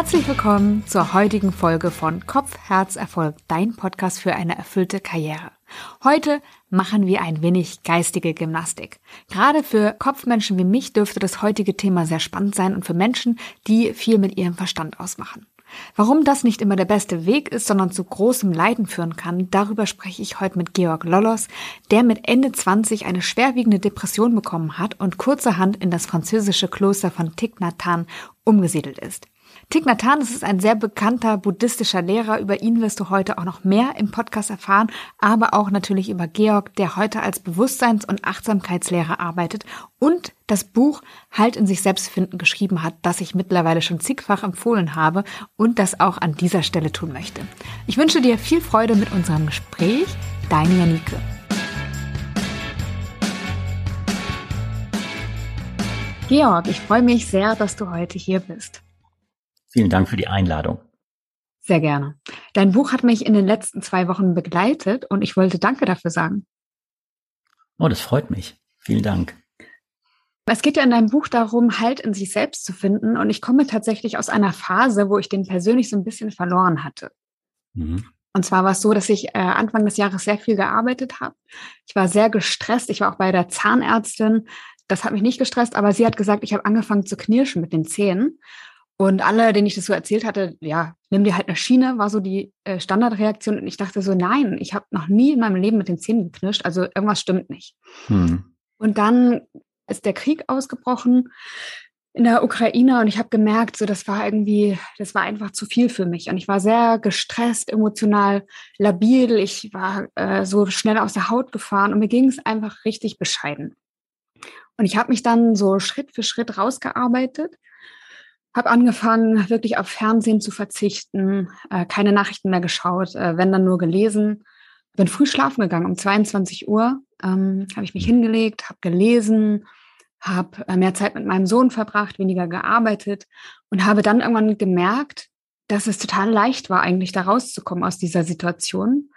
Herzlich willkommen zur heutigen Folge von Kopf, Herz, Erfolg, dein Podcast für eine erfüllte Karriere. Heute machen wir ein wenig geistige Gymnastik. Gerade für Kopfmenschen wie mich dürfte das heutige Thema sehr spannend sein und für Menschen, die viel mit ihrem Verstand ausmachen. Warum das nicht immer der beste Weg ist, sondern zu großem Leiden führen kann, darüber spreche ich heute mit Georg Lollos, der mit Ende 20 eine schwerwiegende Depression bekommen hat und kurzerhand in das französische Kloster von Hanh umgesiedelt ist. Thich Nhat Hanh ist ein sehr bekannter buddhistischer Lehrer. Über ihn wirst du heute auch noch mehr im Podcast erfahren, aber auch natürlich über Georg, der heute als Bewusstseins- und Achtsamkeitslehrer arbeitet und das Buch Halt in sich selbst finden geschrieben hat, das ich mittlerweile schon zigfach empfohlen habe und das auch an dieser Stelle tun möchte. Ich wünsche dir viel Freude mit unserem Gespräch. Deine Janike. Georg, ich freue mich sehr, dass du heute hier bist. Vielen Dank für die Einladung. Sehr gerne. Dein Buch hat mich in den letzten zwei Wochen begleitet und ich wollte Danke dafür sagen. Oh, das freut mich. Vielen Dank. Es geht ja in deinem Buch darum, Halt in sich selbst zu finden. Und ich komme tatsächlich aus einer Phase, wo ich den persönlich so ein bisschen verloren hatte. Mhm. Und zwar war es so, dass ich äh, Anfang des Jahres sehr viel gearbeitet habe. Ich war sehr gestresst. Ich war auch bei der Zahnärztin. Das hat mich nicht gestresst, aber sie hat gesagt, ich habe angefangen zu knirschen mit den Zähnen. Und alle, denen ich das so erzählt hatte, ja, nimm dir halt eine Schiene, war so die äh, Standardreaktion. Und ich dachte so, nein, ich habe noch nie in meinem Leben mit den Zähnen geknirscht, also irgendwas stimmt nicht. Hm. Und dann ist der Krieg ausgebrochen in der Ukraine und ich habe gemerkt, so das war irgendwie, das war einfach zu viel für mich und ich war sehr gestresst, emotional labil, ich war äh, so schnell aus der Haut gefahren und mir ging es einfach richtig bescheiden. Und ich habe mich dann so Schritt für Schritt rausgearbeitet habe angefangen, wirklich auf Fernsehen zu verzichten, äh, keine Nachrichten mehr geschaut, äh, wenn dann nur gelesen. Bin früh schlafen gegangen, um 22 Uhr ähm, habe ich mich hingelegt, habe gelesen, habe äh, mehr Zeit mit meinem Sohn verbracht, weniger gearbeitet und habe dann irgendwann gemerkt, dass es total leicht war, eigentlich da rauszukommen aus dieser Situation.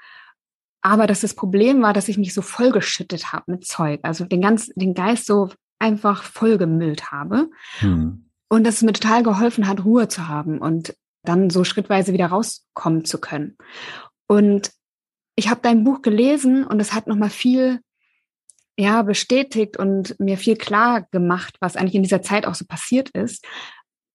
Aber dass das Problem war, dass ich mich so vollgeschüttet habe mit Zeug, also den ganz, den Geist so einfach vollgemüllt habe. Hm. Und dass es mir total geholfen hat, Ruhe zu haben und dann so schrittweise wieder rauskommen zu können. Und ich habe dein Buch gelesen und es hat nochmal viel ja, bestätigt und mir viel klar gemacht, was eigentlich in dieser Zeit auch so passiert ist.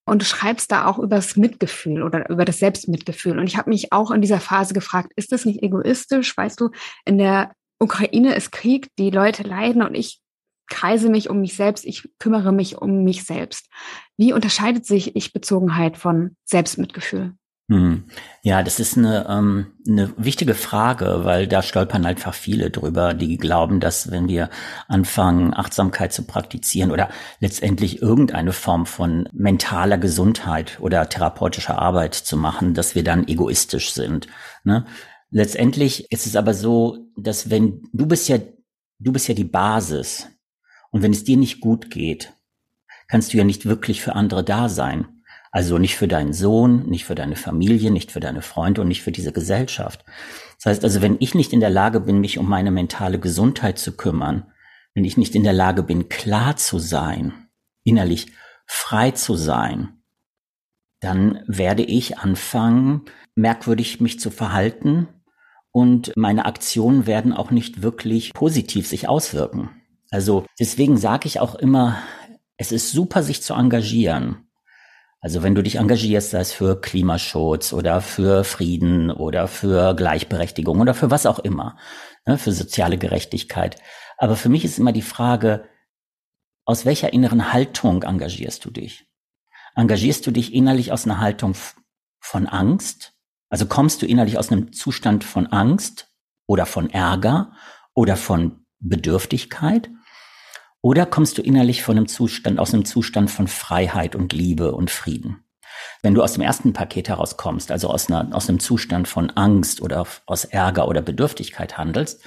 Und du schreibst da auch über das Mitgefühl oder über das Selbstmitgefühl. Und ich habe mich auch in dieser Phase gefragt, ist das nicht egoistisch? Weißt du, in der Ukraine ist Krieg, die Leute leiden und ich kreise mich um mich selbst, ich kümmere mich um mich selbst. Wie unterscheidet sich Ich-Bezogenheit von Selbstmitgefühl? Hm. Ja, das ist eine, ähm, eine wichtige Frage, weil da stolpern einfach viele drüber, die glauben, dass wenn wir anfangen, Achtsamkeit zu praktizieren oder letztendlich irgendeine Form von mentaler Gesundheit oder therapeutischer Arbeit zu machen, dass wir dann egoistisch sind. Ne? Letztendlich ist es aber so, dass wenn du bist ja, du bist ja die Basis und wenn es dir nicht gut geht, kannst du ja nicht wirklich für andere da sein. Also nicht für deinen Sohn, nicht für deine Familie, nicht für deine Freunde und nicht für diese Gesellschaft. Das heißt also, wenn ich nicht in der Lage bin, mich um meine mentale Gesundheit zu kümmern, wenn ich nicht in der Lage bin, klar zu sein, innerlich frei zu sein, dann werde ich anfangen, merkwürdig mich zu verhalten und meine Aktionen werden auch nicht wirklich positiv sich auswirken. Also deswegen sage ich auch immer, es ist super, sich zu engagieren. Also wenn du dich engagierst, sei es für Klimaschutz oder für Frieden oder für Gleichberechtigung oder für was auch immer, ne, für soziale Gerechtigkeit. Aber für mich ist immer die Frage, aus welcher inneren Haltung engagierst du dich? Engagierst du dich innerlich aus einer Haltung von Angst? Also kommst du innerlich aus einem Zustand von Angst oder von Ärger oder von Bedürftigkeit? Oder kommst du innerlich von einem Zustand, aus einem Zustand von Freiheit und Liebe und Frieden? Wenn du aus dem ersten Paket herauskommst, also aus, einer, aus einem Zustand von Angst oder aus Ärger oder Bedürftigkeit handelst,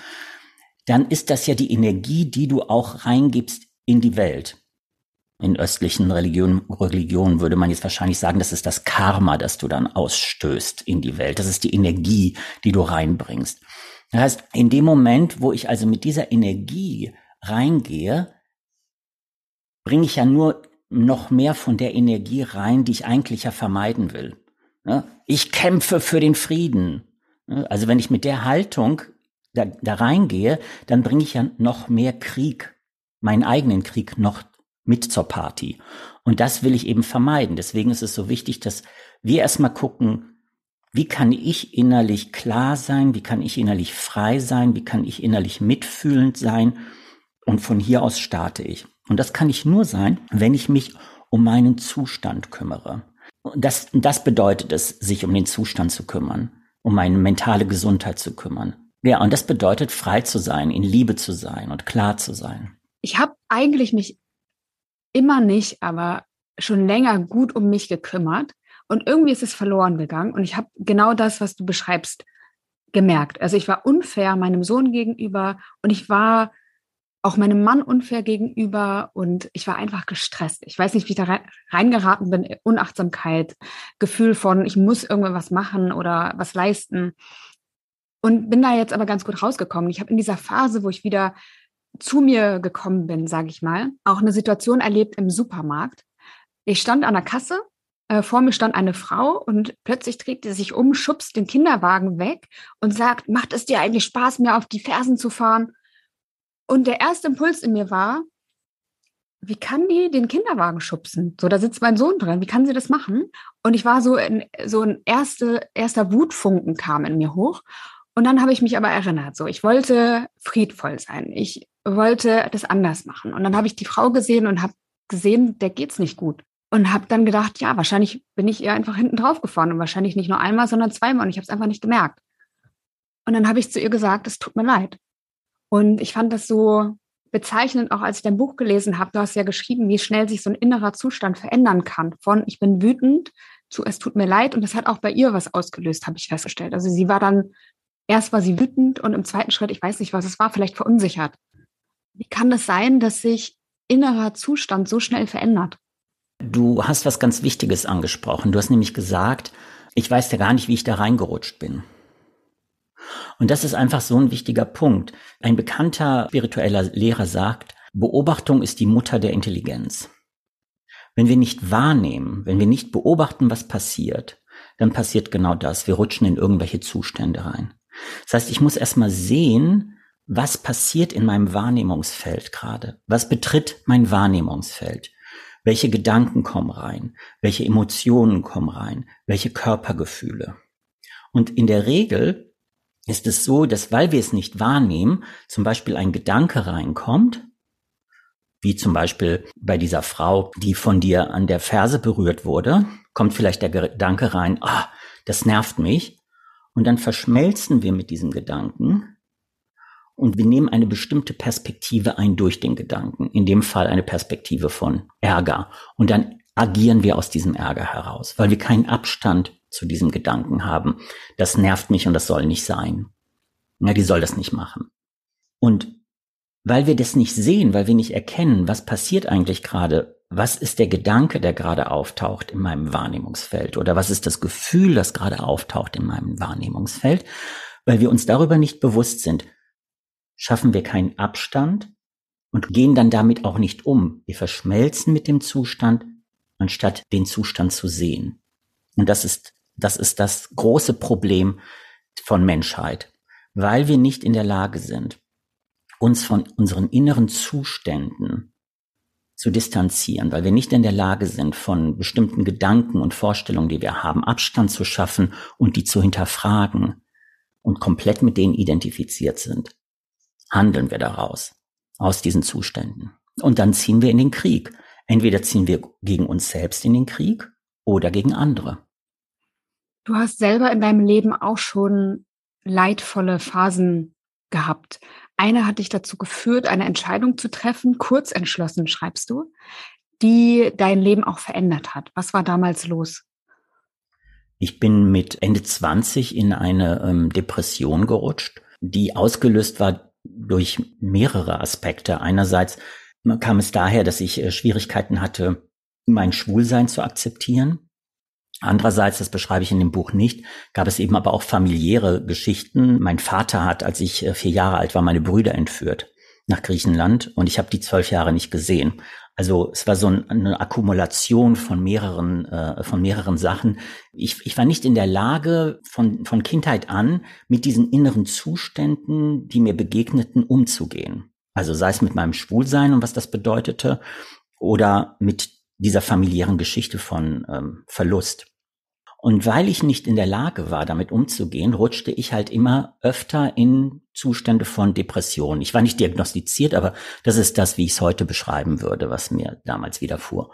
dann ist das ja die Energie, die du auch reingibst in die Welt. In östlichen Religionen, Religionen würde man jetzt wahrscheinlich sagen, das ist das Karma, das du dann ausstößt in die Welt. Das ist die Energie, die du reinbringst. Das heißt, in dem Moment, wo ich also mit dieser Energie reingehe, bringe ich ja nur noch mehr von der Energie rein, die ich eigentlich ja vermeiden will. Ne? Ich kämpfe für den Frieden. Ne? Also wenn ich mit der Haltung da, da reingehe, dann bringe ich ja noch mehr Krieg, meinen eigenen Krieg noch mit zur Party. Und das will ich eben vermeiden. Deswegen ist es so wichtig, dass wir erstmal gucken, wie kann ich innerlich klar sein, wie kann ich innerlich frei sein, wie kann ich innerlich mitfühlend sein. Und von hier aus starte ich. Und das kann ich nur sein, wenn ich mich um meinen Zustand kümmere. Das, das bedeutet es, sich um den Zustand zu kümmern, um meine mentale Gesundheit zu kümmern. Ja, und das bedeutet, frei zu sein, in Liebe zu sein und klar zu sein. Ich habe eigentlich mich immer nicht, aber schon länger gut um mich gekümmert. Und irgendwie ist es verloren gegangen. Und ich habe genau das, was du beschreibst, gemerkt. Also ich war unfair meinem Sohn gegenüber und ich war auch meinem Mann unfair gegenüber und ich war einfach gestresst. Ich weiß nicht, wie ich da reingeraten bin. Unachtsamkeit, Gefühl von, ich muss irgendwas machen oder was leisten. Und bin da jetzt aber ganz gut rausgekommen. Ich habe in dieser Phase, wo ich wieder zu mir gekommen bin, sage ich mal, auch eine Situation erlebt im Supermarkt. Ich stand an der Kasse, äh, vor mir stand eine Frau und plötzlich trägt sie sich um, schubst den Kinderwagen weg und sagt, macht es dir eigentlich Spaß, mir auf die Fersen zu fahren? Und der erste Impuls in mir war, wie kann die den Kinderwagen schubsen? So, da sitzt mein Sohn drin. Wie kann sie das machen? Und ich war so in, so ein erste, erster Wutfunken kam in mir hoch. Und dann habe ich mich aber erinnert, so, ich wollte friedvoll sein. Ich wollte das anders machen. Und dann habe ich die Frau gesehen und habe gesehen, der geht's nicht gut. Und habe dann gedacht, ja, wahrscheinlich bin ich ihr einfach hinten drauf gefahren und wahrscheinlich nicht nur einmal, sondern zweimal. Und ich habe es einfach nicht gemerkt. Und dann habe ich zu ihr gesagt, es tut mir leid. Und ich fand das so bezeichnend, auch als ich dein Buch gelesen habe. Du hast ja geschrieben, wie schnell sich so ein innerer Zustand verändern kann. Von ich bin wütend zu es tut mir leid. Und das hat auch bei ihr was ausgelöst, habe ich festgestellt. Also sie war dann, erst war sie wütend und im zweiten Schritt, ich weiß nicht, was es war, vielleicht verunsichert. Wie kann es sein, dass sich innerer Zustand so schnell verändert? Du hast was ganz Wichtiges angesprochen. Du hast nämlich gesagt, ich weiß ja gar nicht, wie ich da reingerutscht bin. Und das ist einfach so ein wichtiger Punkt. Ein bekannter spiritueller Lehrer sagt, Beobachtung ist die Mutter der Intelligenz. Wenn wir nicht wahrnehmen, wenn wir nicht beobachten, was passiert, dann passiert genau das. Wir rutschen in irgendwelche Zustände rein. Das heißt, ich muss erstmal sehen, was passiert in meinem Wahrnehmungsfeld gerade? Was betritt mein Wahrnehmungsfeld? Welche Gedanken kommen rein? Welche Emotionen kommen rein? Welche Körpergefühle? Und in der Regel ist es so, dass weil wir es nicht wahrnehmen, zum Beispiel ein Gedanke reinkommt, wie zum Beispiel bei dieser Frau, die von dir an der Ferse berührt wurde, kommt vielleicht der Gedanke rein, ah, das nervt mich. Und dann verschmelzen wir mit diesem Gedanken und wir nehmen eine bestimmte Perspektive ein durch den Gedanken. In dem Fall eine Perspektive von Ärger. Und dann agieren wir aus diesem Ärger heraus, weil wir keinen Abstand zu diesem Gedanken haben. Das nervt mich und das soll nicht sein. Ja, die soll das nicht machen. Und weil wir das nicht sehen, weil wir nicht erkennen, was passiert eigentlich gerade, was ist der Gedanke, der gerade auftaucht in meinem Wahrnehmungsfeld oder was ist das Gefühl, das gerade auftaucht in meinem Wahrnehmungsfeld, weil wir uns darüber nicht bewusst sind, schaffen wir keinen Abstand und gehen dann damit auch nicht um. Wir verschmelzen mit dem Zustand, anstatt den Zustand zu sehen. Und das ist das ist das große Problem von Menschheit, weil wir nicht in der Lage sind, uns von unseren inneren Zuständen zu distanzieren, weil wir nicht in der Lage sind, von bestimmten Gedanken und Vorstellungen, die wir haben, Abstand zu schaffen und die zu hinterfragen und komplett mit denen identifiziert sind, handeln wir daraus, aus diesen Zuständen. Und dann ziehen wir in den Krieg. Entweder ziehen wir gegen uns selbst in den Krieg oder gegen andere. Du hast selber in deinem Leben auch schon leidvolle Phasen gehabt. Eine hat dich dazu geführt, eine Entscheidung zu treffen, kurz entschlossen, schreibst du, die dein Leben auch verändert hat. Was war damals los? Ich bin mit Ende 20 in eine ähm, Depression gerutscht, die ausgelöst war durch mehrere Aspekte. Einerseits kam es daher, dass ich äh, Schwierigkeiten hatte, mein Schwulsein zu akzeptieren. Andererseits, das beschreibe ich in dem Buch nicht, gab es eben aber auch familiäre Geschichten. Mein Vater hat, als ich äh, vier Jahre alt war, meine Brüder entführt nach Griechenland und ich habe die zwölf Jahre nicht gesehen. Also es war so eine Akkumulation von mehreren, äh, von mehreren Sachen. Ich, ich war nicht in der Lage, von, von Kindheit an mit diesen inneren Zuständen, die mir begegneten, umzugehen. Also sei es mit meinem Schwulsein und was das bedeutete, oder mit dieser familiären Geschichte von ähm, Verlust. Und weil ich nicht in der Lage war, damit umzugehen, rutschte ich halt immer öfter in Zustände von Depression. Ich war nicht diagnostiziert, aber das ist das, wie ich es heute beschreiben würde, was mir damals widerfuhr.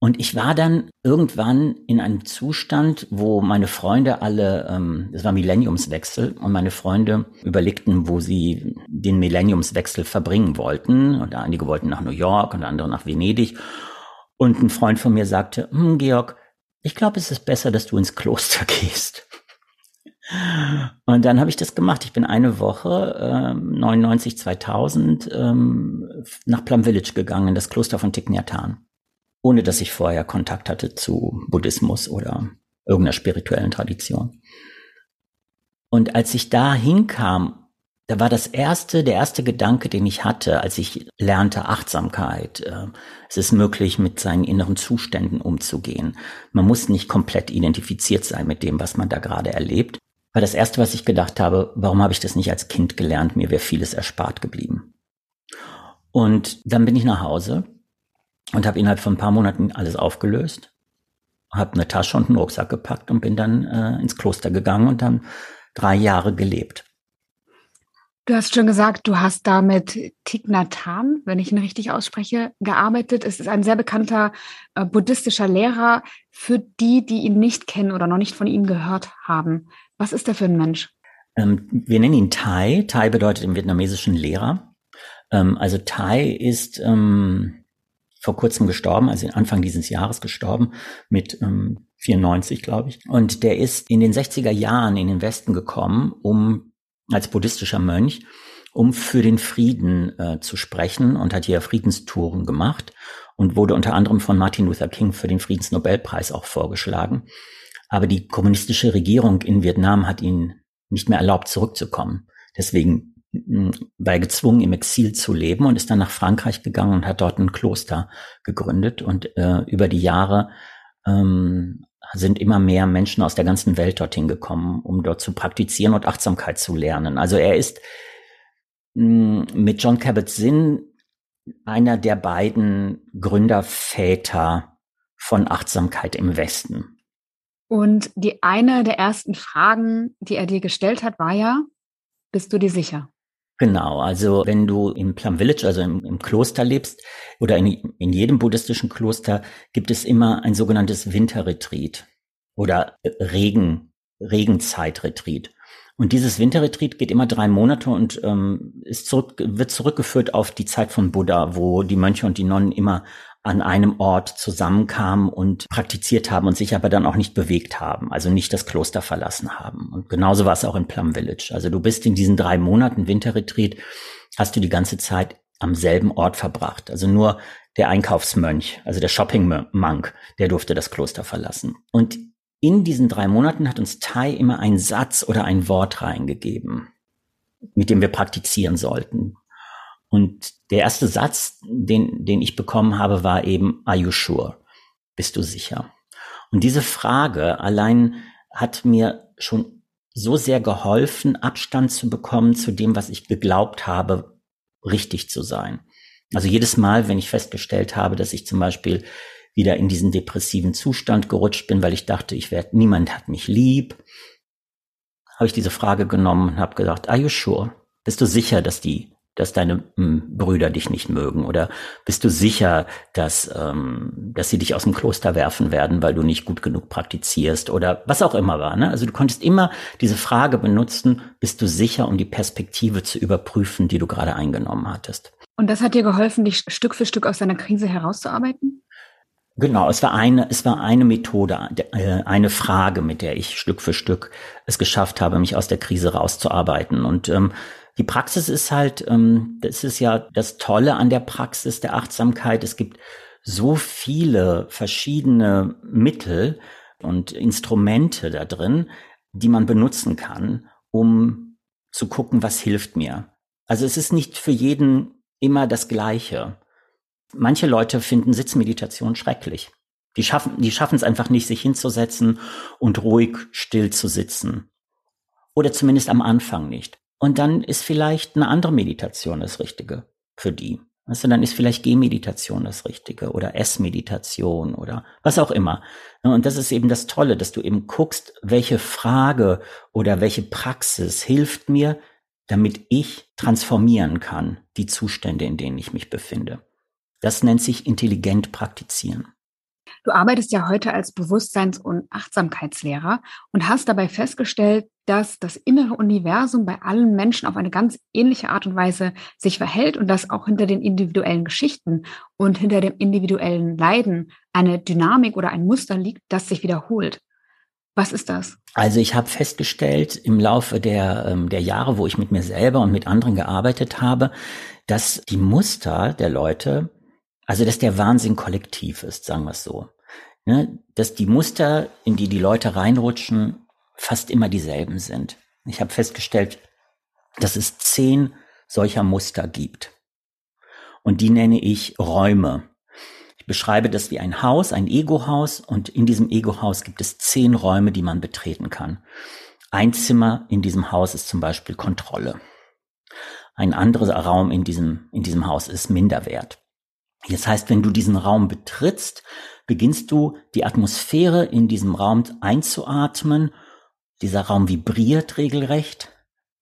Und ich war dann irgendwann in einem Zustand, wo meine Freunde alle, ähm, es war Millenniumswechsel, und meine Freunde überlegten, wo sie den Millenniumswechsel verbringen wollten. Und einige wollten nach New York und andere nach Venedig. Und ein Freund von mir sagte, hm, Georg, ich glaube, es ist besser, dass du ins Kloster gehst. Und dann habe ich das gemacht. Ich bin eine Woche, ähm, 99, 2000, ähm, nach Plum Village gegangen, das Kloster von Thich Nhat Hanh. Ohne dass ich vorher Kontakt hatte zu Buddhismus oder irgendeiner spirituellen Tradition. Und als ich da hinkam da war das erste, der erste Gedanke, den ich hatte, als ich lernte Achtsamkeit. Äh, es ist möglich, mit seinen inneren Zuständen umzugehen. Man muss nicht komplett identifiziert sein mit dem, was man da gerade erlebt. War das erste, was ich gedacht habe, warum habe ich das nicht als Kind gelernt? Mir wäre vieles erspart geblieben. Und dann bin ich nach Hause und habe innerhalb von ein paar Monaten alles aufgelöst, habe eine Tasche und einen Rucksack gepackt und bin dann äh, ins Kloster gegangen und dann drei Jahre gelebt. Du hast schon gesagt, du hast da mit Thich Nhat Hanh, wenn ich ihn richtig ausspreche, gearbeitet. Es ist ein sehr bekannter äh, buddhistischer Lehrer für die, die ihn nicht kennen oder noch nicht von ihm gehört haben. Was ist er für ein Mensch? Ähm, wir nennen ihn Thai. Thai bedeutet im Vietnamesischen Lehrer. Ähm, also Thai ist ähm, vor kurzem gestorben, also Anfang dieses Jahres gestorben, mit 94, ähm, glaube ich. Und der ist in den 60er Jahren in den Westen gekommen, um als buddhistischer Mönch, um für den Frieden äh, zu sprechen und hat hier Friedenstouren gemacht und wurde unter anderem von Martin Luther King für den Friedensnobelpreis auch vorgeschlagen. Aber die kommunistische Regierung in Vietnam hat ihn nicht mehr erlaubt, zurückzukommen. Deswegen war er gezwungen, im Exil zu leben und ist dann nach Frankreich gegangen und hat dort ein Kloster gegründet. Und äh, über die Jahre ähm, sind immer mehr Menschen aus der ganzen Welt dorthin gekommen, um dort zu praktizieren und Achtsamkeit zu lernen. Also er ist mh, hm, mit John Kabat-Zinn einer der beiden Gründerväter von Achtsamkeit im Westen. Und die eine der ersten Fragen, die er dir gestellt hat, war ja, bist du dir sicher? Genau, also wenn du im Plum Village, also im, im Kloster lebst oder in, in, jedem buddhistischen Kloster, gibt es immer ein sogenanntes Winterretreat oder Regen, Regenzeitretreat. Und dieses Winterretreat geht immer drei Monate und ähm, ist zurück, wird zurückgeführt auf die Zeit von Buddha, wo die Mönche und die Nonnen immer an einem Ort zusammenkamen und praktiziert haben und sich aber dann auch nicht bewegt haben, also nicht das Kloster verlassen haben. Und genauso war es auch in Plum Village. Also du bist in diesen drei Monaten Winterretreat, hast du die ganze Zeit am selben Ort verbracht. Also nur der Einkaufsmönch, also der Shopping Monk, der durfte das Kloster verlassen. Und in diesen drei Monaten hat uns Tai immer einen Satz oder ein Wort reingegeben, mit dem wir praktizieren sollten. Und der erste Satz, den, den ich bekommen habe, war eben, are you sure? Bist du sicher? Und diese Frage allein hat mir schon so sehr geholfen, Abstand zu bekommen zu dem, was ich geglaubt habe, richtig zu sein. Also jedes Mal, wenn ich festgestellt habe, dass ich zum Beispiel wieder in diesen depressiven Zustand gerutscht bin, weil ich dachte, ich werde, niemand hat mich lieb, habe ich diese Frage genommen und habe gesagt, are you sure? Bist du sicher, dass die dass deine hm, Brüder dich nicht mögen? Oder bist du sicher, dass, ähm, dass sie dich aus dem Kloster werfen werden, weil du nicht gut genug praktizierst oder was auch immer war? Ne? Also du konntest immer diese Frage benutzen, bist du sicher, um die Perspektive zu überprüfen, die du gerade eingenommen hattest. Und das hat dir geholfen, dich Stück für Stück aus deiner Krise herauszuarbeiten? Genau, es war eine, es war eine Methode, äh, eine Frage, mit der ich Stück für Stück es geschafft habe, mich aus der Krise rauszuarbeiten. Und ähm, die Praxis ist halt, ähm, das ist ja das Tolle an der Praxis der Achtsamkeit. Es gibt so viele verschiedene Mittel und Instrumente da drin, die man benutzen kann, um zu gucken, was hilft mir. Also es ist nicht für jeden immer das Gleiche. Manche Leute finden Sitzmeditation schrecklich. Die schaffen, die schaffen es einfach nicht, sich hinzusetzen und ruhig still zu sitzen. Oder zumindest am Anfang nicht. Und dann ist vielleicht eine andere Meditation das Richtige für die. Du, dann ist vielleicht Gehmeditation das Richtige oder Essmeditation oder was auch immer. Und das ist eben das Tolle, dass du eben guckst, welche Frage oder welche Praxis hilft mir, damit ich transformieren kann, die Zustände, in denen ich mich befinde. Das nennt sich intelligent praktizieren. Du arbeitest ja heute als Bewusstseins- und Achtsamkeitslehrer und hast dabei festgestellt, dass das innere Universum bei allen Menschen auf eine ganz ähnliche Art und Weise sich verhält und dass auch hinter den individuellen Geschichten und hinter dem individuellen Leiden eine Dynamik oder ein Muster liegt, das sich wiederholt. Was ist das? Also ich habe festgestellt im Laufe der, ähm, der Jahre, wo ich mit mir selber und mit anderen gearbeitet habe, dass die Muster der Leute, also dass der Wahnsinn kollektiv ist, sagen wir es so. Ne? Dass die Muster, in die die Leute reinrutschen, fast immer dieselben sind. Ich habe festgestellt, dass es zehn solcher Muster gibt. Und die nenne ich Räume. Ich beschreibe das wie ein Haus, ein Ego-Haus, und in diesem Ego-Haus gibt es zehn Räume, die man betreten kann. Ein Zimmer in diesem Haus ist zum Beispiel Kontrolle. Ein anderer Raum in diesem, in diesem Haus ist Minderwert. Das heißt, wenn du diesen Raum betrittst, beginnst du die Atmosphäre in diesem Raum einzuatmen dieser Raum vibriert regelrecht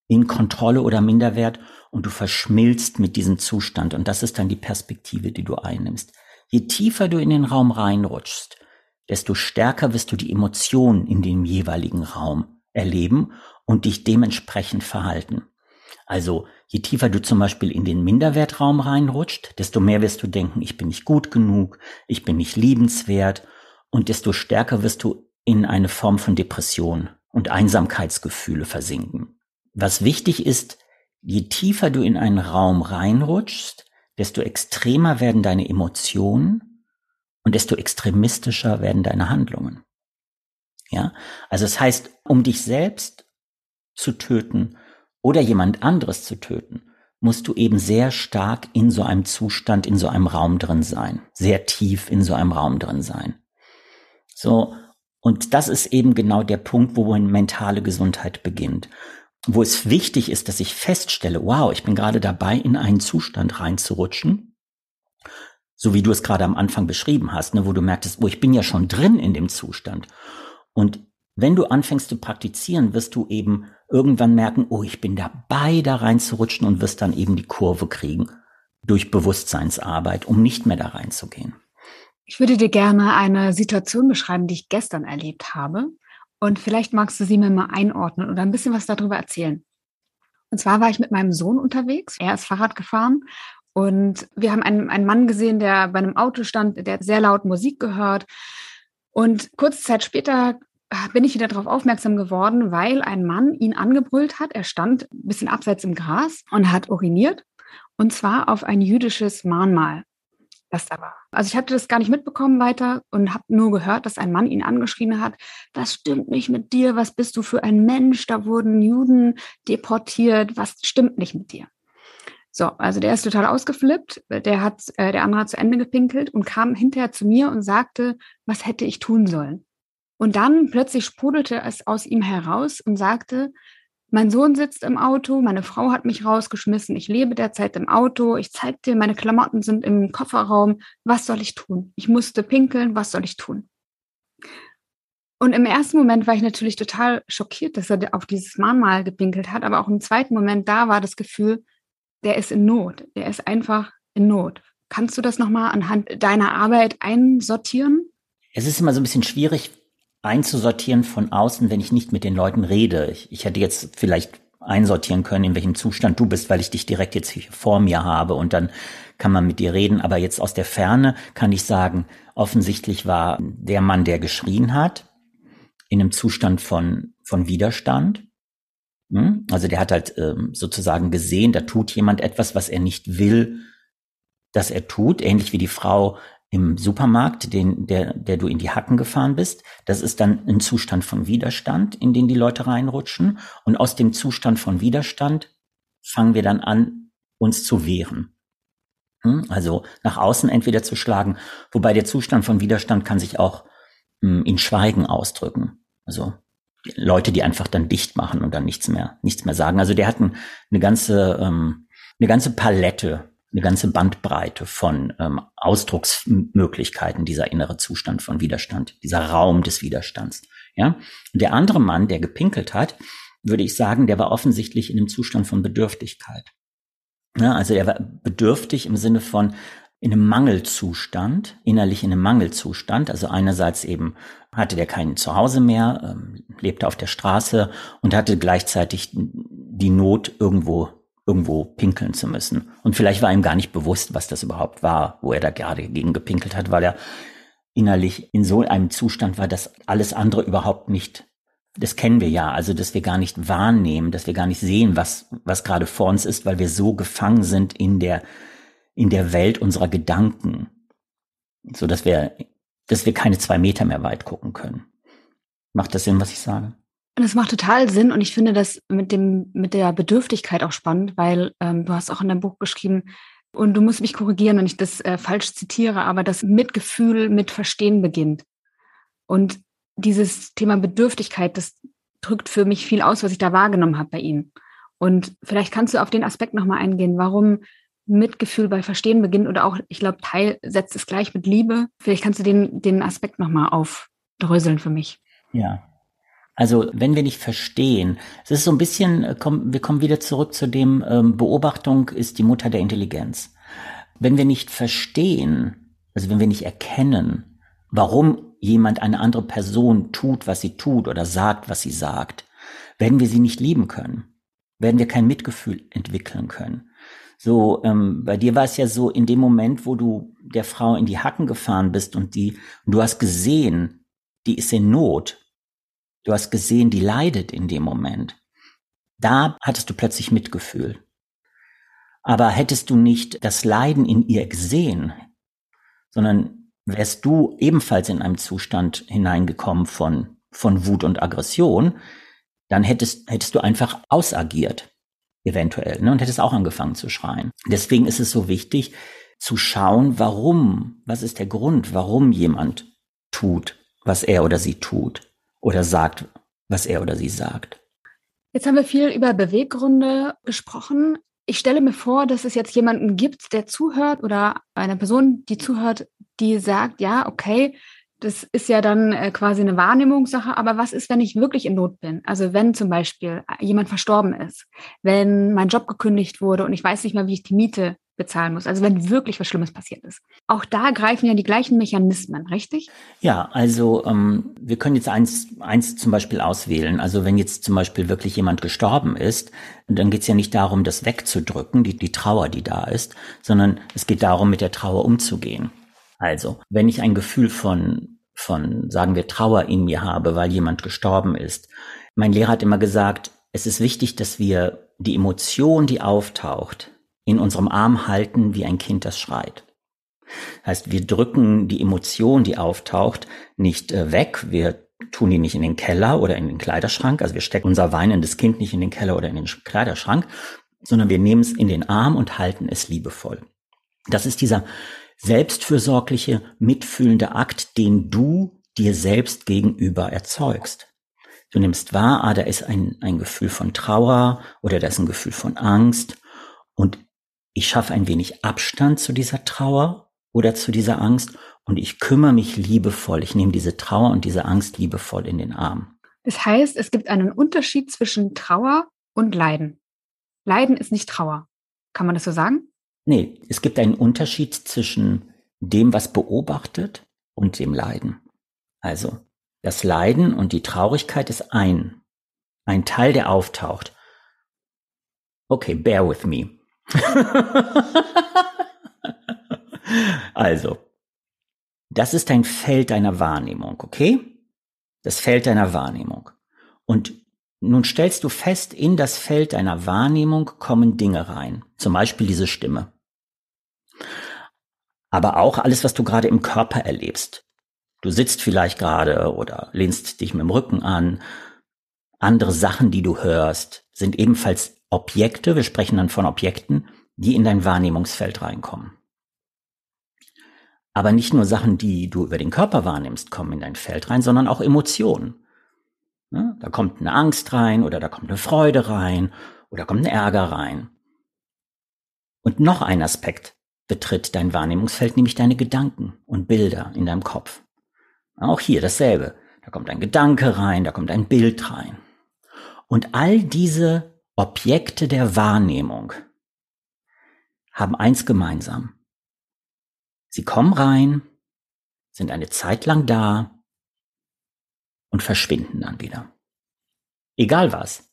in Kontrolle oder Minderwert und du verschmilzt mit diesem Zustand. Und das ist dann die Perspektive, die du einnimmst. Je tiefer du in den Raum reinrutschst, desto stärker wirst du die Emotionen in dem jeweiligen Raum erleben und dich dementsprechend verhalten. Also je tiefer du zum Beispiel in den Minderwertraum reinrutscht, desto mehr wirst du denken, ich bin nicht gut genug, ich bin nicht liebenswert und desto stärker wirst du in eine Form von Depression und Einsamkeitsgefühle versinken. Was wichtig ist, je tiefer du in einen Raum reinrutschst, desto extremer werden deine Emotionen und desto extremistischer werden deine Handlungen. Ja, also es das heißt, um dich selbst zu töten oder jemand anderes zu töten, musst du eben sehr stark in so einem Zustand, in so einem Raum drin sein, sehr tief in so einem Raum drin sein. So, und das ist eben genau der Punkt, wo mentale Gesundheit beginnt. Wo es wichtig ist, dass ich feststelle, wow, ich bin gerade dabei, in einen Zustand reinzurutschen. So wie du es gerade am Anfang beschrieben hast, ne, wo du merktest, oh, ich bin ja schon drin in dem Zustand. Und wenn du anfängst zu praktizieren, wirst du eben irgendwann merken, oh, ich bin dabei, da reinzurutschen und wirst dann eben die Kurve kriegen durch Bewusstseinsarbeit, um nicht mehr da reinzugehen. Ich würde dir gerne eine Situation beschreiben, die ich gestern erlebt habe. Und vielleicht magst du sie mir mal einordnen oder ein bisschen was darüber erzählen. Und zwar war ich mit meinem Sohn unterwegs. Er ist Fahrrad gefahren und wir haben einen, einen Mann gesehen, der bei einem Auto stand, der sehr laut Musik gehört. Und kurze Zeit später bin ich wieder darauf aufmerksam geworden, weil ein Mann ihn angebrüllt hat. Er stand ein bisschen abseits im Gras und hat uriniert. Und zwar auf ein jüdisches Mahnmal das da war. Also ich hatte das gar nicht mitbekommen weiter und habe nur gehört, dass ein Mann ihn angeschrien hat, was stimmt nicht mit dir, was bist du für ein Mensch, da wurden Juden deportiert, was stimmt nicht mit dir. So, also der ist total ausgeflippt, der hat, äh, der andere hat zu Ende gepinkelt und kam hinterher zu mir und sagte, was hätte ich tun sollen? Und dann plötzlich sprudelte es aus ihm heraus und sagte, mein Sohn sitzt im Auto, meine Frau hat mich rausgeschmissen, ich lebe derzeit im Auto, ich zeig dir, meine Klamotten sind im Kofferraum, was soll ich tun? Ich musste pinkeln, was soll ich tun? Und im ersten Moment war ich natürlich total schockiert, dass er auf dieses Mahnmal gepinkelt hat, aber auch im zweiten Moment da war das Gefühl, der ist in Not, der ist einfach in Not. Kannst du das nochmal anhand deiner Arbeit einsortieren? Es ist immer so ein bisschen schwierig, einzusortieren von außen, wenn ich nicht mit den Leuten rede. Ich, ich hätte jetzt vielleicht einsortieren können, in welchem Zustand du bist, weil ich dich direkt jetzt hier vor mir habe und dann kann man mit dir reden. Aber jetzt aus der Ferne kann ich sagen, offensichtlich war der Mann, der geschrien hat, in einem Zustand von, von Widerstand. Hm? Also der hat halt ähm, sozusagen gesehen, da tut jemand etwas, was er nicht will, dass er tut, ähnlich wie die Frau im Supermarkt, den, der, der du in die Hacken gefahren bist. Das ist dann ein Zustand von Widerstand, in den die Leute reinrutschen. Und aus dem Zustand von Widerstand fangen wir dann an, uns zu wehren. Hm? Also nach außen entweder zu schlagen, wobei der Zustand von Widerstand kann sich auch hm, in Schweigen ausdrücken. Also Leute, die einfach dann dicht machen und dann nichts mehr, nichts mehr sagen. Also der hat eine ganze, ähm, eine ganze Palette, eine ganze Bandbreite von ähm, Ausdrucksmöglichkeiten, dieser innere Zustand von Widerstand, dieser Raum des Widerstands. Ja, der andere Mann, der gepinkelt hat, würde ich sagen, der war offensichtlich in einem Zustand von Bedürftigkeit. Ja, also er war bedürftig im Sinne von in einem Mangelzustand, innerlich in einem Mangelzustand. Also einerseits eben hatte der kein Zuhause mehr, ähm, lebte auf der Straße und hatte gleichzeitig die Not, irgendwo, irgendwo pinkeln zu müssen. Und vielleicht war ihm gar nicht bewusst, was das überhaupt war, wo er da gerade gegen gepinkelt hat, weil er innerlich in so einem Zustand war, dass alles andere überhaupt nicht das kennen wir ja, also dass wir gar nicht wahrnehmen, dass wir gar nicht sehen, was, was gerade vor uns ist, weil wir so gefangen sind in der, in der Welt unserer Gedanken, so dass wir, dass wir keine zwei Meter mehr weit gucken können. Macht das Sinn, was ich sage? Das macht total Sinn und ich finde das mit dem mit der Bedürftigkeit auch spannend, weil ähm, du hast auch in deinem Buch geschrieben und du musst mich korrigieren, wenn ich das äh, falsch zitiere, aber das Mitgefühl mit Verstehen beginnt. Und dieses Thema Bedürftigkeit, das drückt für mich viel aus, was ich da wahrgenommen habe bei Ihnen. Und vielleicht kannst du auf den Aspekt nochmal eingehen, warum Mitgefühl bei Verstehen beginnt oder auch, ich glaube, Teil setzt es gleich mit Liebe. Vielleicht kannst du den, den Aspekt nochmal aufdröseln für mich. Ja. Also wenn wir nicht verstehen, es ist so ein bisschen, äh, wir kommen wieder zurück zu dem, ähm, Beobachtung ist die Mutter der Intelligenz. Wenn wir nicht verstehen, also wenn wir nicht erkennen, warum jemand, eine andere Person tut, was sie tut oder sagt, was sie sagt, werden wir sie nicht lieben können, werden wir kein Mitgefühl entwickeln können. So, ähm, bei dir war es ja so, in dem Moment, wo du der Frau in die Hacken gefahren bist und die, und du hast gesehen, die ist in Not. Du hast gesehen, die leidet in dem Moment. Da hattest du plötzlich Mitgefühl. Aber hättest du nicht das Leiden in ihr gesehen, sondern wärst du ebenfalls in einem Zustand hineingekommen von, von Wut und Aggression, dann hättest, hättest du einfach ausagiert, eventuell, ne, und hättest auch angefangen zu schreien. Deswegen ist es so wichtig, zu schauen, warum, was ist der Grund, warum jemand tut, was er oder sie tut, oder sagt, was er oder sie sagt. Jetzt haben wir viel über Beweggründe gesprochen. Ich stelle mir vor, dass es jetzt jemanden gibt, der zuhört oder eine Person, die zuhört, die sagt, ja, okay, das ist ja dann äh, quasi eine Wahrnehmungssache, aber was ist, wenn ich wirklich in Not bin? Also wenn zum Beispiel jemand verstorben ist, wenn mein Job gekündigt wurde und ich weiß nicht mehr, wie ich die Miete bezahlen muss, also wenn wirklich was Schlimmes passiert ist. Auch da greifen ja die gleichen Mechanismen, richtig? Ja, also ähm, wir können jetzt eins, eins zum Beispiel auswählen. Also wenn jetzt zum Beispiel wirklich jemand gestorben ist, dann geht es ja nicht darum, das wegzudrücken, die, die Trauer, die da ist, sondern es geht darum, mit der Trauer umzugehen. Also, wenn ich ein Gefühl von, von, sagen wir, Trauer in mir habe, weil jemand gestorben ist, mein Lehrer hat immer gesagt, es ist wichtig, dass wir die Emotion, die auftaucht, in unserem Arm halten wie ein Kind, das schreit. Heißt, wir drücken die Emotion, die auftaucht, nicht äh, weg. Wir tun die nicht in den Keller oder in den Kleiderschrank. Also wir stecken unser weinendes Kind nicht in den Keller oder in den Kleiderschrank, sondern wir nehmen es in den Arm und halten es liebevoll. Das ist dieser selbstfürsorgliche, mitfühlende Akt, den du dir selbst gegenüber erzeugst. Du nimmst wahr, ah, da ist ein, ein Gefühl von Trauer oder da ist ein Gefühl von Angst und ich schaffe ein wenig Abstand zu dieser Trauer oder zu dieser Angst und ich kümmere mich liebevoll. Ich nehme diese Trauer und diese Angst liebevoll in den Arm. Das heißt, es gibt einen Unterschied zwischen Trauer und Leiden. Leiden ist nicht Trauer. Kann man das so sagen? Nee, es gibt einen Unterschied zwischen dem, was beobachtet und dem Leiden. Also, das Leiden und die Traurigkeit ist ein, ein Teil, der auftaucht. Okay, bear with me. also, das ist ein Feld deiner Wahrnehmung, okay? Das Feld deiner Wahrnehmung. Und nun stellst du fest, in das Feld deiner Wahrnehmung kommen Dinge rein. Zum Beispiel diese Stimme aber auch alles, was du gerade im Körper erlebst. Du sitzt vielleicht gerade oder lehnst dich mit dem Rücken an. Andere Sachen, die du hörst, sind ebenfalls Objekte, wir sprechen dann von Objekten, die in dein Wahrnehmungsfeld reinkommen. Aber nicht nur Sachen, die du über den Körper wahrnimmst, kommen in dein Feld rein, sondern auch Emotionen. Ne? Da kommt eine Angst rein oder da kommt eine Freude rein oder kommt ein Ärger rein. Und noch ein Aspekt betritt dein Wahrnehmungsfeld, nämlich deine Gedanken und Bilder in deinem Kopf. Auch hier dasselbe. Da kommt ein Gedanke rein, da kommt ein Bild rein. Und all diese Objekte der Wahrnehmung haben eins gemeinsam. Sie kommen rein, sind eine Zeit lang da und verschwinden dann wieder. Egal was.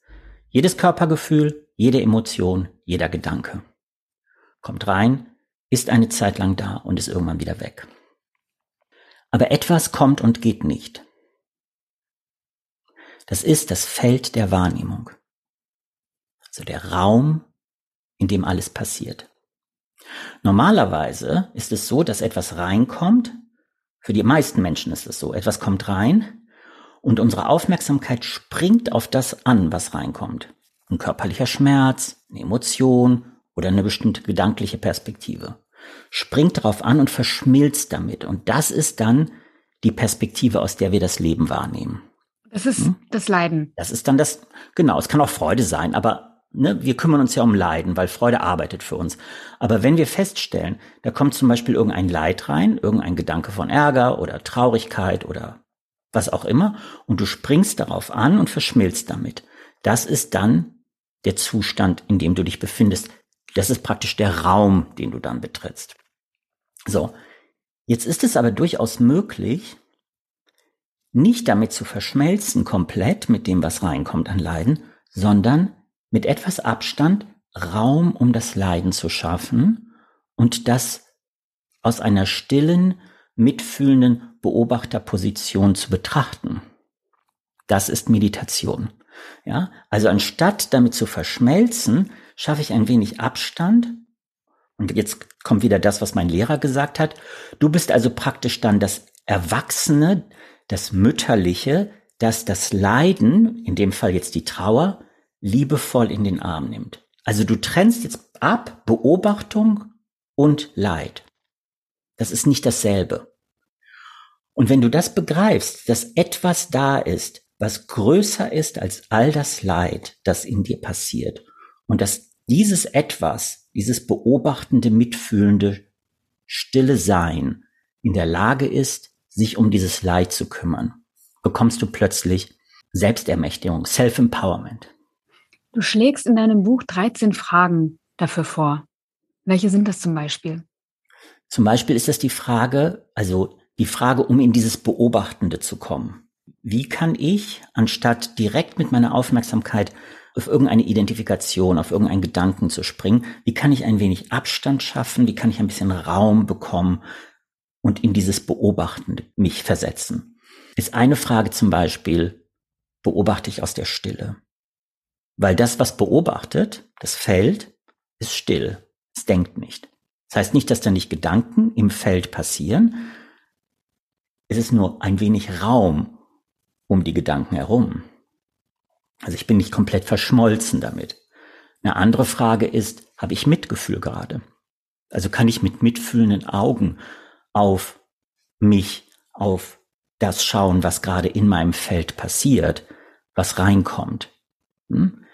Jedes Körpergefühl, jede Emotion, jeder Gedanke. Kommt rein, ist eine Zeit lang da und ist irgendwann wieder weg. Aber etwas kommt und geht nicht. Das ist das Feld der Wahrnehmung. Also der Raum, in dem alles passiert. Normalerweise ist es so, dass etwas reinkommt. Für die meisten Menschen ist es so. Etwas kommt rein und unsere Aufmerksamkeit springt auf das an, was reinkommt. Ein körperlicher Schmerz, eine Emotion oder eine bestimmte gedankliche Perspektive. Springt darauf an und verschmilzt damit. Und das ist dann die Perspektive, aus der wir das Leben wahrnehmen. Das ist hm? das Leiden. Das ist dann das, genau, es kann auch Freude sein, aber ne, wir kümmern uns ja um Leiden, weil Freude arbeitet für uns. Aber wenn wir feststellen, da kommt zum Beispiel irgendein Leid rein, irgendein Gedanke von Ärger oder Traurigkeit oder was auch immer, und du springst darauf an und verschmilzt damit. Das ist dann der Zustand, in dem du dich befindest. Das ist praktisch der Raum, den du dann betrittst. So. Jetzt ist es aber durchaus möglich, nicht damit zu verschmelzen komplett mit dem, was reinkommt an Leiden, sondern mit etwas Abstand Raum um das Leiden zu schaffen und das aus einer stillen, mitfühlenden Beobachterposition zu betrachten. Das ist Meditation. Ja, also anstatt damit zu verschmelzen, schaffe ich ein wenig Abstand. Und jetzt kommt wieder das, was mein Lehrer gesagt hat. Du bist also praktisch dann das Erwachsene, das Mütterliche, das das Leiden, in dem Fall jetzt die Trauer, liebevoll in den Arm nimmt. Also du trennst jetzt ab Beobachtung und Leid. Das ist nicht dasselbe. Und wenn du das begreifst, dass etwas da ist, was größer ist als all das Leid, das in dir passiert, und dass dieses etwas, dieses beobachtende, mitfühlende, stille Sein in der Lage ist, sich um dieses Leid zu kümmern, bekommst du plötzlich Selbstermächtigung, Self-Empowerment. Du schlägst in deinem Buch 13 Fragen dafür vor. Welche sind das zum Beispiel? Zum Beispiel ist das die Frage, also die Frage, um in dieses Beobachtende zu kommen. Wie kann ich, anstatt direkt mit meiner Aufmerksamkeit auf irgendeine Identifikation, auf irgendeinen Gedanken zu springen, wie kann ich ein wenig Abstand schaffen, wie kann ich ein bisschen Raum bekommen und in dieses Beobachtende mich versetzen? Ist eine Frage zum Beispiel, beobachte ich aus der Stille? Weil das, was beobachtet, das Feld, ist still. Es denkt nicht. Das heißt nicht, dass da nicht Gedanken im Feld passieren. Es ist nur ein wenig Raum um die Gedanken herum. Also ich bin nicht komplett verschmolzen damit. Eine andere Frage ist, habe ich Mitgefühl gerade? Also kann ich mit mitfühlenden Augen auf mich, auf das schauen, was gerade in meinem Feld passiert, was reinkommt? Hm?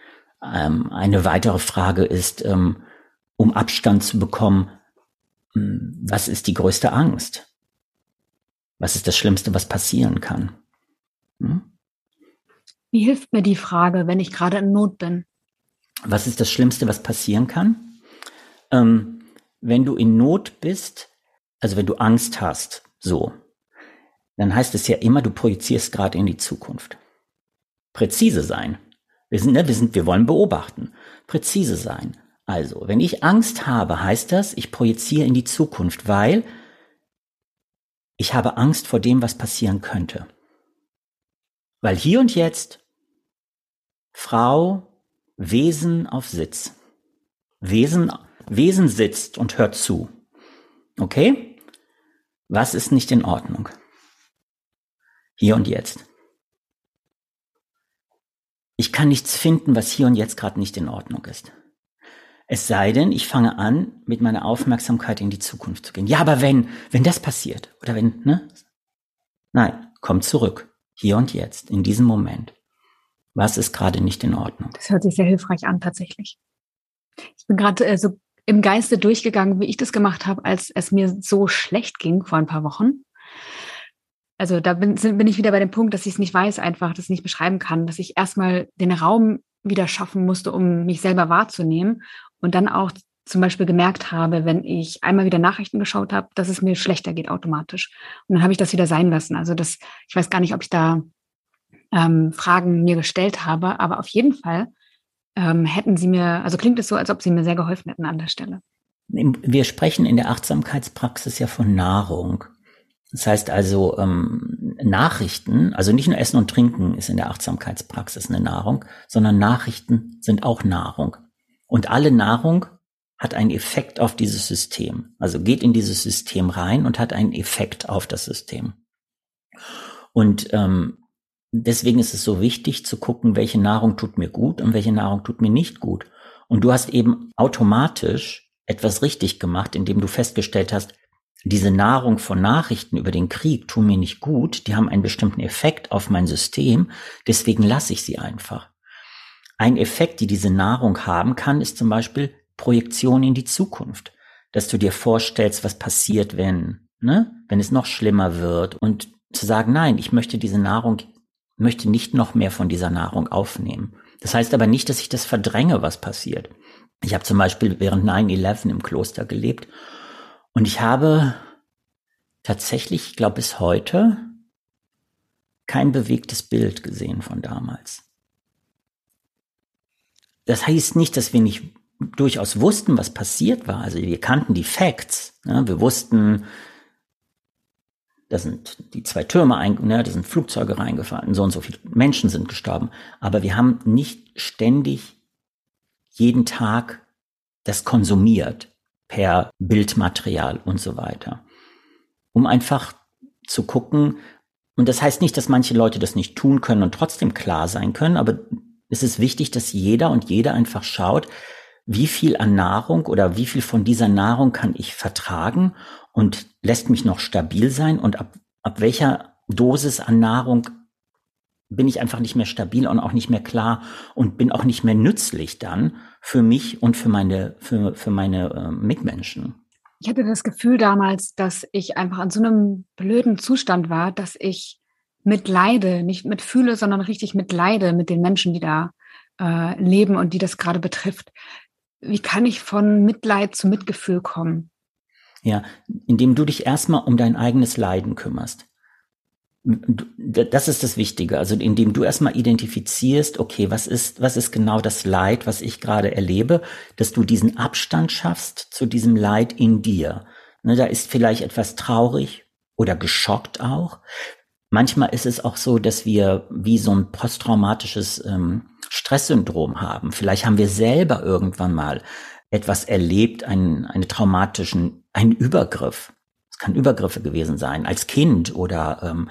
Ähm, eine weitere Frage ist, ähm, um Abstand zu bekommen, hm, was ist die größte Angst? Was ist das Schlimmste, was passieren kann? Hm? Wie hilft mir die Frage, wenn ich gerade in Not bin? Was ist das Schlimmste, was passieren kann? Ähm, wenn du in Not bist, also wenn du Angst hast, so, dann heißt es ja immer, du projizierst gerade in die Zukunft. Präzise sein. Wir sind, ne, wir sind, wir wollen beobachten, präzise sein. Also, wenn ich Angst habe, heißt das, ich projiziere in die Zukunft, weil ich habe Angst vor dem, was passieren könnte. Weil hier und jetzt Frau, Wesen auf Sitz. Wesen, Wesen sitzt und hört zu. Okay? Was ist nicht in Ordnung? Hier und jetzt. Ich kann nichts finden, was hier und jetzt gerade nicht in Ordnung ist. Es sei denn, ich fange an, mit meiner Aufmerksamkeit in die Zukunft zu gehen. Ja, aber wenn, wenn das passiert oder wenn, ne? Nein, komm zurück. Hier und jetzt, in diesem Moment. Was ist gerade nicht in Ordnung? Das hört sich sehr hilfreich an, tatsächlich. Ich bin gerade äh, so im Geiste durchgegangen, wie ich das gemacht habe, als es mir so schlecht ging vor ein paar Wochen. Also da bin, bin ich wieder bei dem Punkt, dass ich es nicht weiß, einfach das nicht beschreiben kann, dass ich erstmal den Raum wieder schaffen musste, um mich selber wahrzunehmen und dann auch zum Beispiel gemerkt habe, wenn ich einmal wieder Nachrichten geschaut habe, dass es mir schlechter geht automatisch. Und dann habe ich das wieder sein lassen. Also das, ich weiß gar nicht, ob ich da ähm, Fragen mir gestellt habe, aber auf jeden Fall ähm, hätten sie mir, also klingt es so, als ob sie mir sehr geholfen hätten an der Stelle. Wir sprechen in der Achtsamkeitspraxis ja von Nahrung. Das heißt also, ähm, Nachrichten, also nicht nur Essen und Trinken ist in der Achtsamkeitspraxis eine Nahrung, sondern Nachrichten sind auch Nahrung. Und alle Nahrung hat einen Effekt auf dieses System. Also geht in dieses System rein und hat einen Effekt auf das System. Und ähm, deswegen ist es so wichtig zu gucken, welche Nahrung tut mir gut und welche Nahrung tut mir nicht gut. Und du hast eben automatisch etwas richtig gemacht, indem du festgestellt hast, diese Nahrung von Nachrichten über den Krieg tun mir nicht gut, die haben einen bestimmten Effekt auf mein System, deswegen lasse ich sie einfach. Ein Effekt, die diese Nahrung haben kann, ist zum Beispiel Projektion in die Zukunft, dass du dir vorstellst, was passiert, wenn, ne, wenn es noch schlimmer wird und zu sagen, nein, ich möchte diese Nahrung, möchte nicht noch mehr von dieser Nahrung aufnehmen. Das heißt aber nicht, dass ich das verdränge, was passiert. Ich habe zum Beispiel während 9-11 im Kloster gelebt und ich habe tatsächlich, ich glaube bis heute, kein bewegtes Bild gesehen von damals. Das heißt nicht, dass wir nicht durchaus wussten, was passiert war. Also wir kannten die Facts. Ne? Wir wussten, da sind die zwei Türme, ein, ne, da sind Flugzeuge reingefallen, so und so viele Menschen sind gestorben. Aber wir haben nicht ständig jeden Tag das konsumiert per Bildmaterial und so weiter. Um einfach zu gucken, und das heißt nicht, dass manche Leute das nicht tun können und trotzdem klar sein können, aber es ist wichtig, dass jeder und jeder einfach schaut, wie viel an Nahrung oder wie viel von dieser Nahrung kann ich vertragen und lässt mich noch stabil sein und ab, ab welcher Dosis an Nahrung bin ich einfach nicht mehr stabil und auch nicht mehr klar und bin auch nicht mehr nützlich dann für mich und für meine, für, für meine äh, Mitmenschen. Ich hatte das Gefühl damals, dass ich einfach an so einem blöden Zustand war, dass ich mitleide, nicht mitfühle, sondern richtig mitleide mit den Menschen, die da äh, leben und die das gerade betrifft. Wie kann ich von Mitleid zu Mitgefühl kommen? Ja, indem du dich erstmal um dein eigenes Leiden kümmerst das ist das Wichtige. Also indem du erstmal identifizierst, okay, was ist, was ist genau das Leid, was ich gerade erlebe, dass du diesen Abstand schaffst zu diesem Leid in dir. Ne, da ist vielleicht etwas traurig oder geschockt auch. Manchmal ist es auch so, dass wir wie so ein posttraumatisches ähm, Stresssyndrom haben. Vielleicht haben wir selber irgendwann mal etwas erlebt, einen, einen traumatischen, einen Übergriff kann Übergriffe gewesen sein, als Kind oder ähm,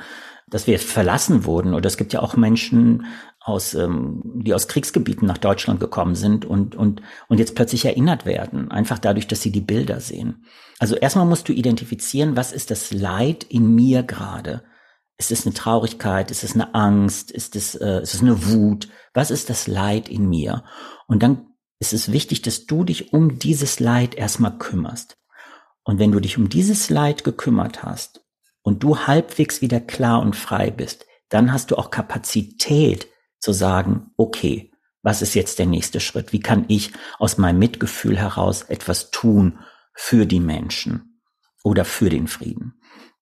dass wir verlassen wurden. Oder es gibt ja auch Menschen aus, ähm, die aus Kriegsgebieten nach Deutschland gekommen sind und, und, und jetzt plötzlich erinnert werden, einfach dadurch, dass sie die Bilder sehen. Also erstmal musst du identifizieren, was ist das Leid in mir gerade? Ist es eine Traurigkeit? Ist es eine Angst? Ist es, äh, ist es eine Wut? Was ist das Leid in mir? Und dann ist es wichtig, dass du dich um dieses Leid erstmal kümmerst. Und wenn du dich um dieses Leid gekümmert hast und du halbwegs wieder klar und frei bist, dann hast du auch Kapazität zu sagen, okay, was ist jetzt der nächste Schritt? Wie kann ich aus meinem Mitgefühl heraus etwas tun für die Menschen oder für den Frieden?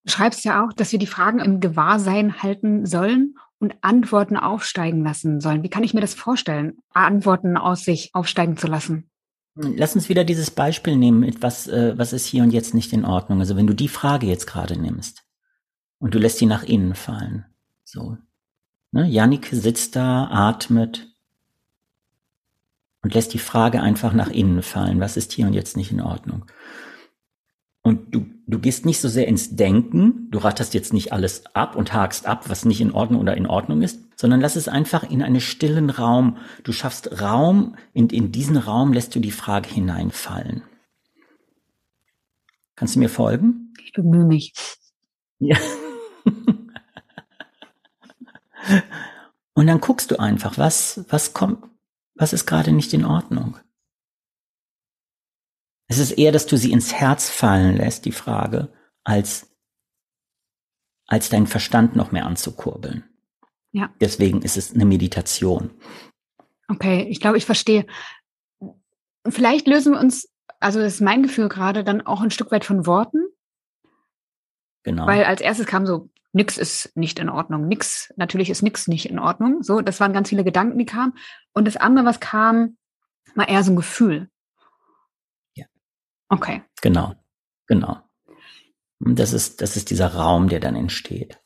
Du schreibst ja auch, dass wir die Fragen im Gewahrsein halten sollen und Antworten aufsteigen lassen sollen. Wie kann ich mir das vorstellen, Antworten aus sich aufsteigen zu lassen? Lass uns wieder dieses Beispiel nehmen, mit was, äh, was ist hier und jetzt nicht in Ordnung. Also wenn du die Frage jetzt gerade nimmst und du lässt sie nach innen fallen, so. Ne? Janik sitzt da, atmet und lässt die Frage einfach nach innen fallen. Was ist hier und jetzt nicht in Ordnung? Und du, du gehst nicht so sehr ins Denken, du ratterst jetzt nicht alles ab und hakst ab, was nicht in Ordnung oder in Ordnung ist, sondern lass es einfach in einen stillen Raum. Du schaffst Raum, und in diesen Raum lässt du die Frage hineinfallen. Kannst du mir folgen? Ich bemühe mich. Ja. Und dann guckst du einfach, was, was kommt, was ist gerade nicht in Ordnung? Es ist eher, dass du sie ins Herz fallen lässt, die Frage, als, als deinen Verstand noch mehr anzukurbeln. Ja. Deswegen ist es eine Meditation. Okay, ich glaube, ich verstehe. Vielleicht lösen wir uns, also das ist mein Gefühl gerade, dann auch ein Stück weit von Worten. Genau. Weil als erstes kam so, nix ist nicht in Ordnung, nix, natürlich ist nix nicht in Ordnung. So, das waren ganz viele Gedanken, die kamen. Und das andere, was kam, war eher so ein Gefühl. Okay. Genau, genau. Das ist, das ist dieser Raum, der dann entsteht.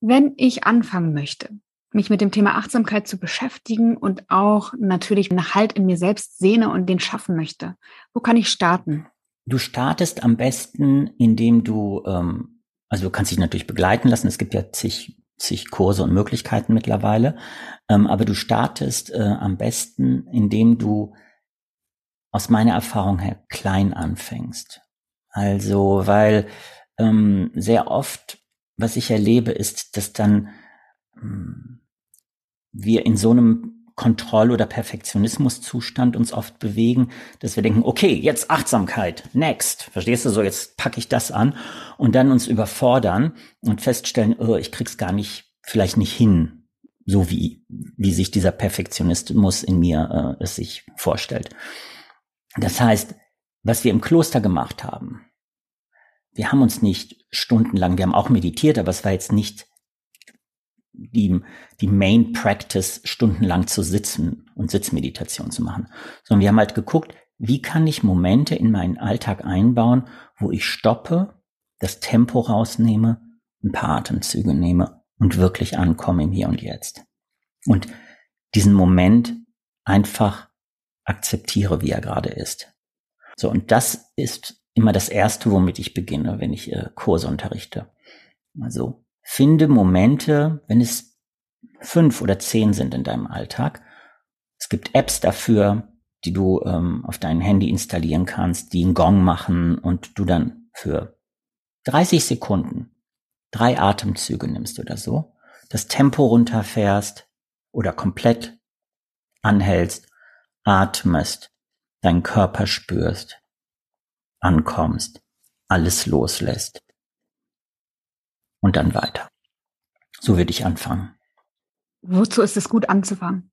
Wenn ich anfangen möchte, mich mit dem Thema Achtsamkeit zu beschäftigen und auch natürlich einen Halt in mir selbst sehne und den schaffen möchte, wo kann ich starten? Du startest am besten, indem du, ähm, also du kannst dich natürlich begleiten lassen. Es gibt ja zig, zig Kurse und Möglichkeiten mittlerweile. Ähm, aber du startest äh, am besten, indem du aus meiner Erfahrung her klein anfängst. Also, weil ähm, sehr oft, was ich erlebe, ist, dass dann ähm, wir in so einem Kontroll- oder Perfektionismuszustand uns oft bewegen, dass wir denken, okay, jetzt Achtsamkeit, next, verstehst du so, jetzt packe ich das an und dann uns überfordern und feststellen, oh, ich krieg's gar nicht, vielleicht nicht hin, so wie, wie sich dieser Perfektionismus in mir äh, es sich vorstellt. Das heißt, was wir im Kloster gemacht haben, wir haben uns nicht stundenlang, wir haben auch meditiert, aber es war jetzt nicht die, die Main Practice, stundenlang zu sitzen und Sitzmeditation zu machen, sondern wir haben halt geguckt, wie kann ich Momente in meinen Alltag einbauen, wo ich stoppe, das Tempo rausnehme, ein paar Atemzüge nehme und wirklich ankomme im Hier und Jetzt. Und diesen Moment einfach akzeptiere, wie er gerade ist. So, und das ist immer das Erste, womit ich beginne, wenn ich äh, Kurse unterrichte. Also finde Momente, wenn es fünf oder zehn sind in deinem Alltag. Es gibt Apps dafür, die du ähm, auf dein Handy installieren kannst, die einen Gong machen und du dann für 30 Sekunden drei Atemzüge nimmst oder so, das Tempo runterfährst oder komplett anhältst atmest, deinen Körper spürst, ankommst, alles loslässt. Und dann weiter. So würde ich anfangen. Wozu ist es gut anzufangen?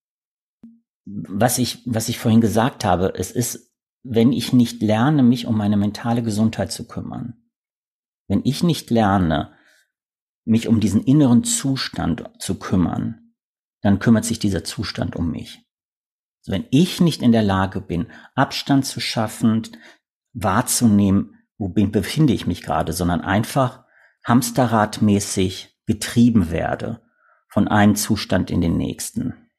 Was ich, was ich vorhin gesagt habe, es ist, wenn ich nicht lerne, mich um meine mentale Gesundheit zu kümmern, wenn ich nicht lerne, mich um diesen inneren Zustand zu kümmern, dann kümmert sich dieser Zustand um mich. Wenn ich nicht in der Lage bin, Abstand zu schaffen, wahrzunehmen, wo bin, befinde ich mich gerade, sondern einfach hamsterradmäßig getrieben werde von einem Zustand in den nächsten,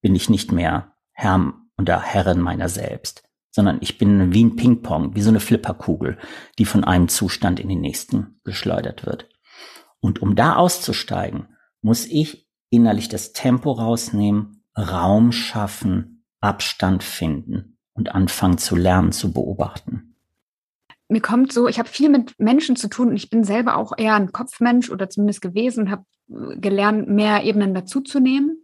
bin ich nicht mehr Herr oder Herrin meiner selbst, sondern ich bin wie ein Ping-Pong, wie so eine Flipperkugel, die von einem Zustand in den nächsten geschleudert wird. Und um da auszusteigen, muss ich innerlich das Tempo rausnehmen Raum schaffen, Abstand finden und anfangen zu lernen, zu beobachten. Mir kommt so, ich habe viel mit Menschen zu tun und ich bin selber auch eher ein Kopfmensch oder zumindest gewesen und habe äh, gelernt, mehr Ebenen dazuzunehmen.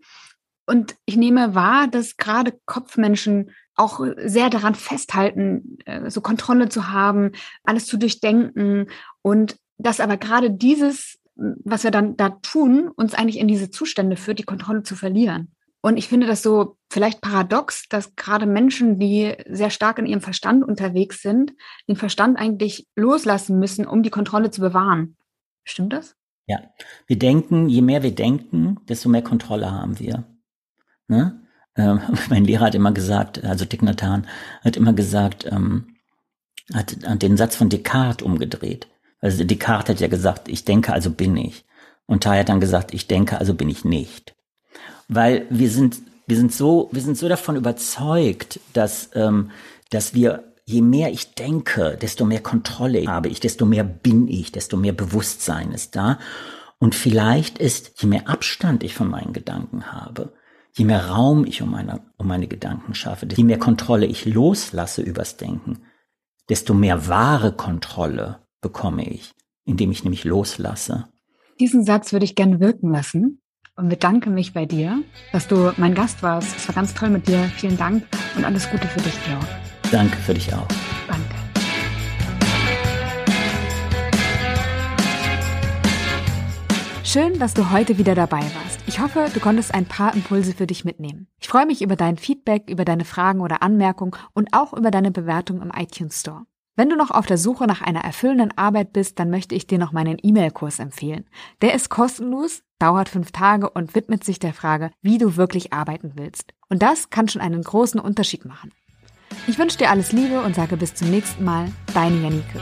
Und ich nehme wahr, dass gerade Kopfmenschen auch sehr daran festhalten, äh, so Kontrolle zu haben, alles zu durchdenken und dass aber gerade dieses, was wir dann da tun, uns eigentlich in diese Zustände führt, die Kontrolle zu verlieren. Und ich finde das so vielleicht paradox, dass gerade Menschen, die sehr stark in ihrem Verstand unterwegs sind, den Verstand eigentlich loslassen müssen, um die Kontrolle zu bewahren. Stimmt das? Ja, wir denken, je mehr wir denken, desto mehr Kontrolle haben wir. Ne? Ähm, mein Lehrer hat immer gesagt, also Dick Nathan hat immer gesagt, ähm, hat, hat den Satz von Descartes umgedreht. Also Descartes hat ja gesagt, ich denke, also bin ich. Und Thay hat dann gesagt, ich denke, also bin ich nicht weil wir sind, wir sind so, wir sind so davon überzeugt, dass, ähm, dass wir je mehr ich denke, desto mehr Kontrolle habe ich, desto mehr bin ich, desto mehr Bewusstsein ist da. Und vielleicht ist, je mehr Abstand ich von meinen Gedanken habe, je mehr Raum ich um meine, um meine Gedanken schaffe, je mehr Kontrolle ich loslasse übers Denken, desto mehr wahre Kontrolle bekomme ich, indem ich nämlich loslasse. Diesen Satz würde ich gerne wirken lassen und bedanke mich bei dir, dass du mein Gast warst. Es war ganz toll mit dir. Vielen Dank und alles Gute für dich, Georg. Danke für dich auch. Danke. Schön, dass du heute wieder dabei warst. Ich hoffe, du konntest ein paar Impulse für dich mitnehmen. Ich freue mich über dein Feedback, über deine Fragen oder Anmerkungen und auch über deine Bewertung im iTunes Store. Wenn du noch auf der Suche nach einer erfüllenden Arbeit bist, dann möchte ich dir noch meinen E-Mail-Kurs empfehlen. Der ist kostenlos, dauert fünf Tage und widmet sich der Frage, wie du wirklich arbeiten willst. Und das kann schon einen großen Unterschied machen. Ich wünsche dir alles Liebe und sage bis zum nächsten Mal, deine Janike.